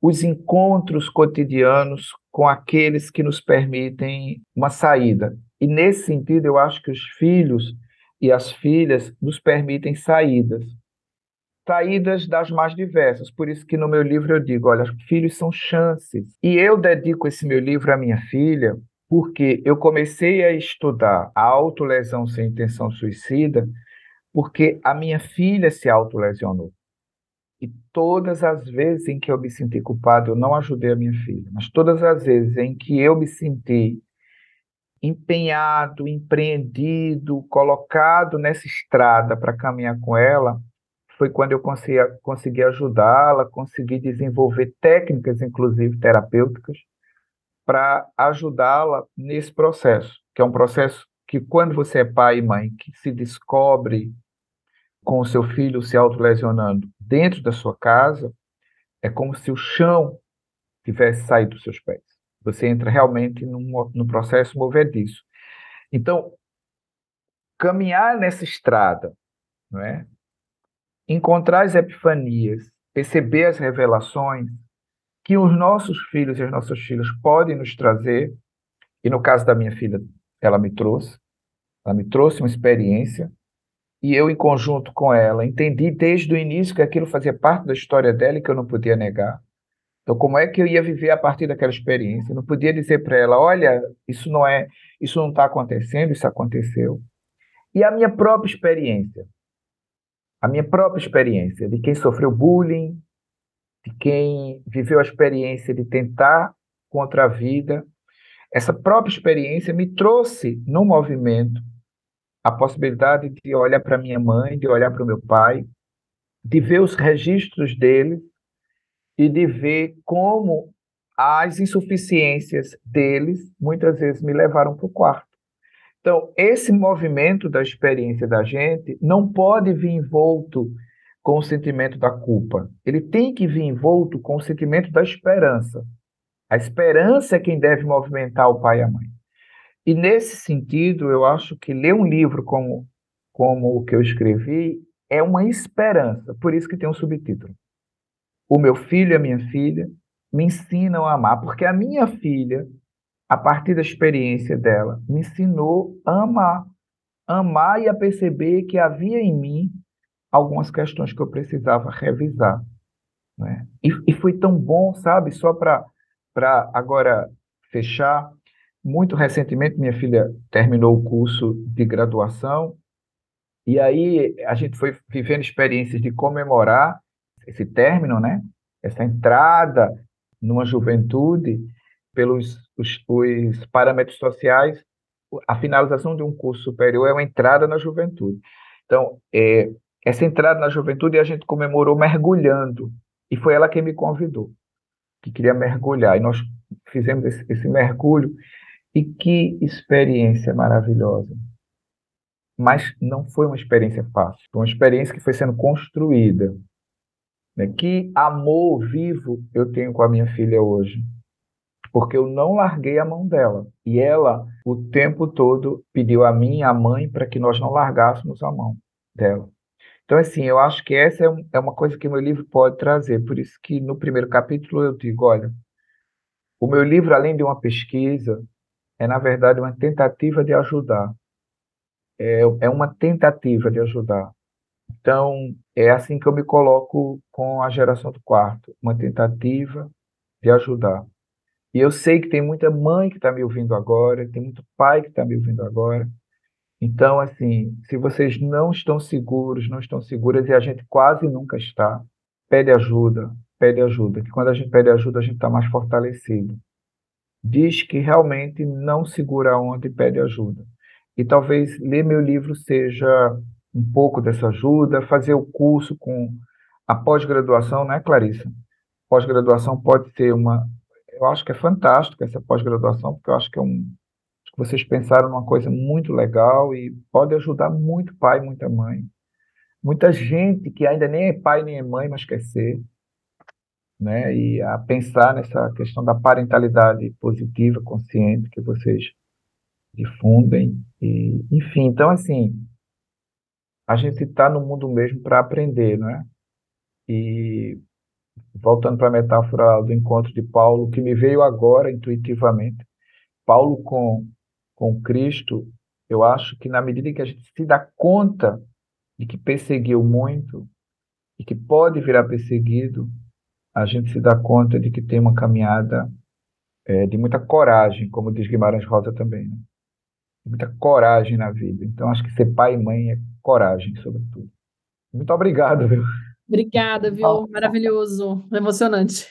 os encontros cotidianos com aqueles que nos permitem uma saída. E nesse sentido, eu acho que os filhos e as filhas nos permitem saídas. Saídas das mais diversas. Por isso que no meu livro eu digo, olha, filhos são chances. E eu dedico esse meu livro à minha filha porque eu comecei a estudar a autolesão sem intenção suicida porque a minha filha se autolesionou. E todas as vezes em que eu me senti culpado, eu não ajudei a minha filha, mas todas as vezes em que eu me senti empenhado, empreendido, colocado nessa estrada para caminhar com ela, foi quando eu consegui, consegui ajudá-la, consegui desenvolver técnicas, inclusive terapêuticas, para ajudá-la nesse processo, que é um processo que quando você é pai e mãe, que se descobre com o seu filho se autolesionando dentro da sua casa, é como se o chão tivesse saído dos seus pés. Você entra realmente num, num processo movediço. Então, caminhar nessa estrada, não é? Encontrar as epifanias, perceber as revelações que os nossos filhos e as nossas filhas podem nos trazer, e no caso da minha filha, ela me trouxe, ela me trouxe uma experiência, e eu, em conjunto com ela, entendi desde o início que aquilo fazia parte da história dela e que eu não podia negar. Então, como é que eu ia viver a partir daquela experiência? Eu não podia dizer para ela, olha, isso não é, isso não está acontecendo, isso aconteceu. E a minha própria experiência, a minha própria experiência de quem sofreu bullying, de quem viveu a experiência de tentar contra a vida, essa própria experiência me trouxe no movimento a possibilidade de olhar para minha mãe, de olhar para o meu pai, de ver os registros deles e de ver como as insuficiências deles muitas vezes me levaram para o quarto. Então, esse movimento da experiência da gente não pode vir envolto com o sentimento da culpa. Ele tem que vir envolto com o sentimento da esperança. A esperança é quem deve movimentar o pai e a mãe. E nesse sentido, eu acho que ler um livro como, como o que eu escrevi é uma esperança. Por isso que tem um subtítulo. O meu filho e a minha filha me ensinam a amar, porque a minha filha a partir da experiência dela, me ensinou a amar. Amar e a perceber que havia em mim algumas questões que eu precisava revisar. Né? E, e foi tão bom, sabe? Só para agora fechar. Muito recentemente, minha filha terminou o curso de graduação, e aí a gente foi vivendo experiências de comemorar esse término, né? essa entrada numa juventude pelos os, os parâmetros sociais, a finalização de um curso superior é uma entrada na juventude. Então, é, essa entrada na juventude a gente comemorou mergulhando, e foi ela quem me convidou, que queria mergulhar, e nós fizemos esse, esse mergulho, e que experiência maravilhosa. Mas não foi uma experiência fácil, foi uma experiência que foi sendo construída. Né? Que amor vivo eu tenho com a minha filha hoje porque eu não larguei a mão dela. E ela, o tempo todo, pediu a mim e a mãe para que nós não largássemos a mão dela. Então, assim, eu acho que essa é, é uma coisa que meu livro pode trazer. Por isso que no primeiro capítulo eu digo, olha, o meu livro, além de uma pesquisa, é, na verdade, uma tentativa de ajudar. É, é uma tentativa de ajudar. Então, é assim que eu me coloco com a geração do quarto, uma tentativa de ajudar. E eu sei que tem muita mãe que está me ouvindo agora, tem muito pai que está me ouvindo agora. Então, assim, se vocês não estão seguros, não estão seguras, e a gente quase nunca está, pede ajuda, pede ajuda, que quando a gente pede ajuda, a gente está mais fortalecido. Diz que realmente não segura a onda e pede ajuda. E talvez ler meu livro seja um pouco dessa ajuda, fazer o curso com a pós-graduação, né, Clarissa? Pós-graduação pode ser uma, eu acho que é fantástico essa pós-graduação, porque eu acho que é um. Acho que vocês pensaram numa coisa muito legal e pode ajudar muito pai muita mãe. Muita gente que ainda nem é pai nem é mãe, mas quer ser. Né? E a pensar nessa questão da parentalidade positiva, consciente, que vocês difundem. E, enfim, então, assim, a gente está no mundo mesmo para aprender, não é? E voltando para a metáfora do encontro de Paulo, que me veio agora intuitivamente. Paulo com, com Cristo, eu acho que na medida em que a gente se dá conta de que perseguiu muito e que pode virar perseguido, a gente se dá conta de que tem uma caminhada é, de muita coragem, como diz Guimarães Rosa também, né? muita coragem na vida. Então, acho que ser pai e mãe é coragem, sobretudo. Muito obrigado, viu? Obrigada, viu? Maravilhoso, emocionante.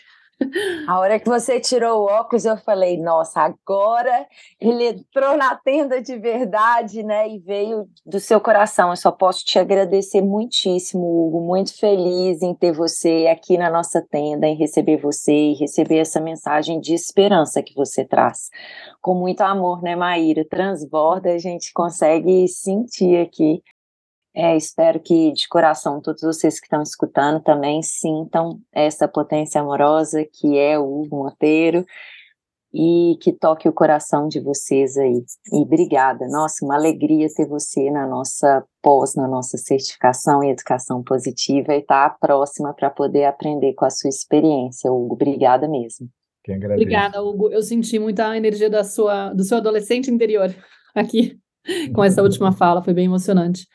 A hora que você tirou o óculos, eu falei, nossa, agora ele entrou na tenda de verdade, né? E veio do seu coração. Eu só posso te agradecer muitíssimo, Hugo. Muito feliz em ter você aqui na nossa tenda, em receber você e receber essa mensagem de esperança que você traz. Com muito amor, né, Maíra? Transborda, a gente consegue sentir aqui é, espero que de coração todos vocês que estão escutando também sintam essa potência amorosa que é o Hugo Monteiro e que toque o coração de vocês aí. E obrigada. Nossa, uma alegria ter você na nossa pós, na nossa certificação em educação positiva e estar tá próxima para poder aprender com a sua experiência, Hugo. Obrigada mesmo. Obrigada, Hugo. Eu senti muita energia da sua, do seu adolescente interior [laughs] aqui com essa última fala, foi bem emocionante.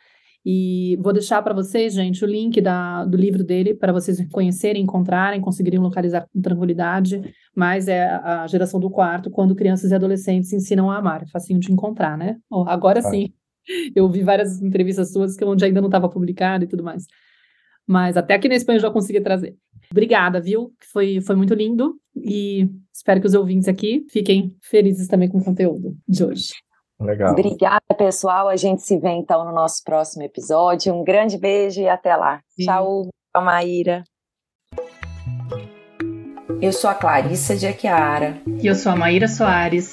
E vou deixar para vocês, gente, o link da, do livro dele para vocês conhecerem, encontrarem, conseguirem localizar com tranquilidade. Mas é a geração do quarto, quando crianças e adolescentes ensinam a amar. É facinho de encontrar, né? Oh, agora ah. sim. [laughs] Eu vi várias entrevistas suas que onde ainda não estava publicado e tudo mais. Mas até aqui na Espanha eu já consegui trazer. Obrigada, viu? Foi, foi muito lindo. E espero que os ouvintes aqui fiquem felizes também com o conteúdo de hoje. Legal. Obrigada, pessoal. A gente se vê então no nosso próximo episódio. Um grande beijo e até lá. Sim. Tchau, Maíra. Eu sou a Clarissa de Aquiara. E eu sou a Maíra Soares.